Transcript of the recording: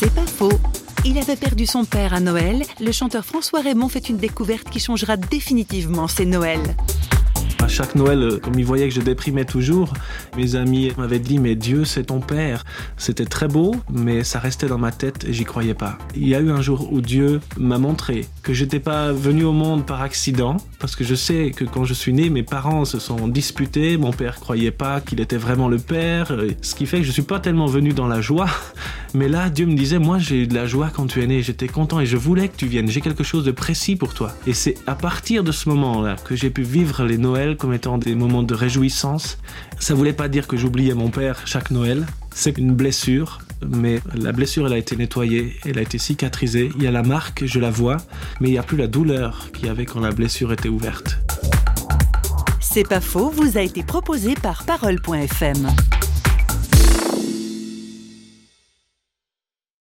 C'est pas faux. Il avait perdu son père à Noël. Le chanteur François Raymond fait une découverte qui changera définitivement ses Noëls. À chaque Noël, euh, comme ils voyaient que je déprimais toujours, mes amis m'avaient dit Mais Dieu, c'est ton Père. C'était très beau, mais ça restait dans ma tête et j'y croyais pas. Il y a eu un jour où Dieu m'a montré que j'étais pas venu au monde par accident, parce que je sais que quand je suis né, mes parents se sont disputés, mon père croyait pas qu'il était vraiment le Père, euh, ce qui fait que je suis pas tellement venu dans la joie. Mais là, Dieu me disait Moi, j'ai eu de la joie quand tu es né, j'étais content et je voulais que tu viennes, j'ai quelque chose de précis pour toi. Et c'est à partir de ce moment-là que j'ai pu vivre les Noëls comme étant des moments de réjouissance. Ça voulait pas dire que j'oubliais mon père chaque Noël. C'est une blessure, mais la blessure, elle a été nettoyée, elle a été cicatrisée. Il y a la marque, je la vois, mais il n'y a plus la douleur qu'il y avait quand la blessure était ouverte. C'est pas faux, vous a été proposé par Parole.fm.